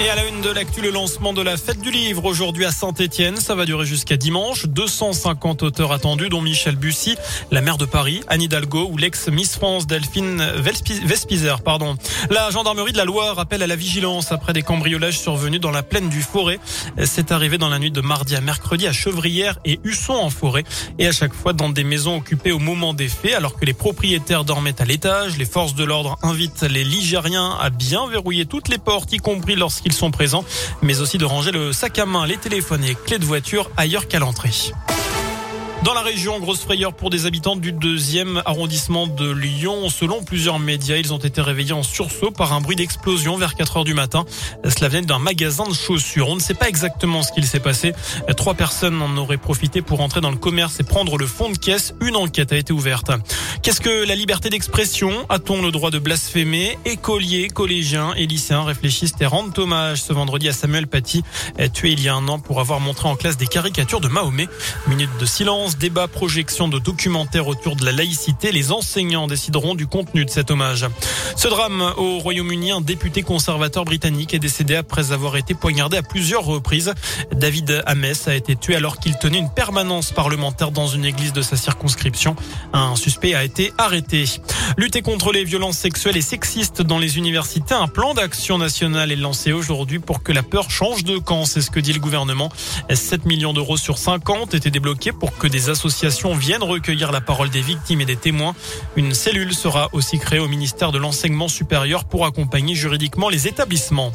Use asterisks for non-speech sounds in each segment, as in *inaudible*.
Et à la une de l'actu, le lancement de la fête du livre aujourd'hui à Saint-Etienne. Ça va durer jusqu'à dimanche. 250 auteurs attendus, dont Michel Bussy, la maire de Paris, Anne Hidalgo ou l'ex-Miss France Delphine Vespizer, pardon. La gendarmerie de la Loire appelle à la vigilance après des cambriolages survenus dans la plaine du Forêt. C'est arrivé dans la nuit de mardi à mercredi à Chevrières et Husson en forêt. Et à chaque fois dans des maisons occupées au moment des faits, alors que les propriétaires dormaient à l'étage. Les forces de l'ordre invitent les Ligériens à bien verrouiller toutes les portes, y compris lorsqu'ils ils sont présents, mais aussi de ranger le sac à main, les téléphones et clés de voiture ailleurs qu'à l'entrée. Dans la région, grosse frayeur pour des habitants du deuxième arrondissement de Lyon. Selon plusieurs médias, ils ont été réveillés en sursaut par un bruit d'explosion vers 4 heures du matin. Cela venait d'un magasin de chaussures. On ne sait pas exactement ce qu'il s'est passé. Trois personnes en auraient profité pour entrer dans le commerce et prendre le fond de caisse. Une enquête a été ouverte. Qu'est-ce que la liberté d'expression? A-t-on le droit de blasphémer? Écoliers, collégiens et lycéens réfléchissent et rendent hommage ce vendredi à Samuel Paty, tué il y a un an pour avoir montré en classe des caricatures de Mahomet. Minute de silence débat, projection de documentaires autour de la laïcité. Les enseignants décideront du contenu de cet hommage. Ce drame au Royaume-Uni, un député conservateur britannique est décédé après avoir été poignardé à plusieurs reprises. David Ames a été tué alors qu'il tenait une permanence parlementaire dans une église de sa circonscription. Un suspect a été arrêté. Lutter contre les violences sexuelles et sexistes dans les universités, un plan d'action national est lancé aujourd'hui pour que la peur change de camp. C'est ce que dit le gouvernement. 7 millions d'euros sur 50 étaient débloqués pour que des des associations viennent recueillir la parole des victimes et des témoins. Une cellule sera aussi créée au ministère de l'Enseignement supérieur pour accompagner juridiquement les établissements.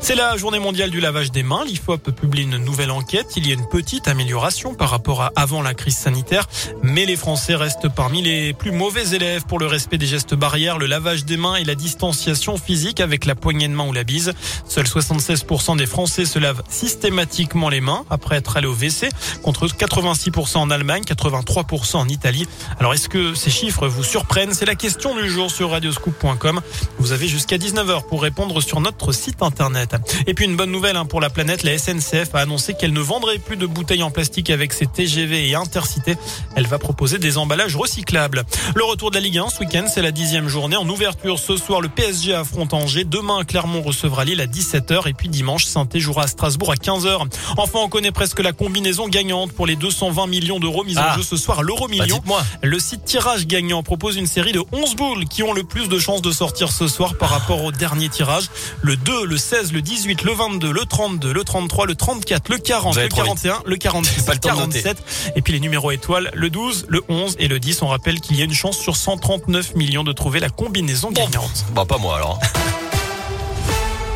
C'est la journée mondiale du lavage des mains. L'IFOP publie une nouvelle enquête. Il y a une petite amélioration par rapport à avant la crise sanitaire, mais les Français restent parmi les plus mauvais élèves pour le respect des gestes barrières, le lavage des mains et la distanciation physique avec la poignée de main ou la bise. Seuls 76% des Français se lavent systématiquement les mains après être allés au WC, contre 86% en Allemagne, 83% en Italie. Alors est-ce que ces chiffres vous surprennent? C'est la question du jour sur radioscoop.com. Vous avez jusqu'à 19h pour répondre sur notre site internet. Et puis une bonne nouvelle hein, pour la planète, la SNCF a annoncé qu'elle ne vendrait plus de bouteilles en plastique avec ses TGV et Intercités. Elle va proposer des emballages recyclables. Le retour de la Ligue 1 ce week-end, c'est la dixième journée. En ouverture ce soir, le PSG affronte Angers. Demain, Clermont recevra Lille à 17h. Et puis dimanche, saint jouera à Strasbourg à 15h. Enfin, on connaît presque la combinaison gagnante pour les 220 millions d'euros mis en ah. jeu ce soir. L'euro million. Bah, le site tirage gagnant propose une série de 11 boules qui ont le plus de chances de sortir ce soir par rapport au dernier tirage. Le 2, le 16, le 18, le 22, le 32, le 33, le 34, le 40, le 41, le 46, *laughs* le 47. Et puis les numéros étoiles, le 12, le 11 et le 10. On rappelle qu'il y a une chance sur 139 millions de trouver la combinaison gagnante. Bah pas moi alors. *laughs*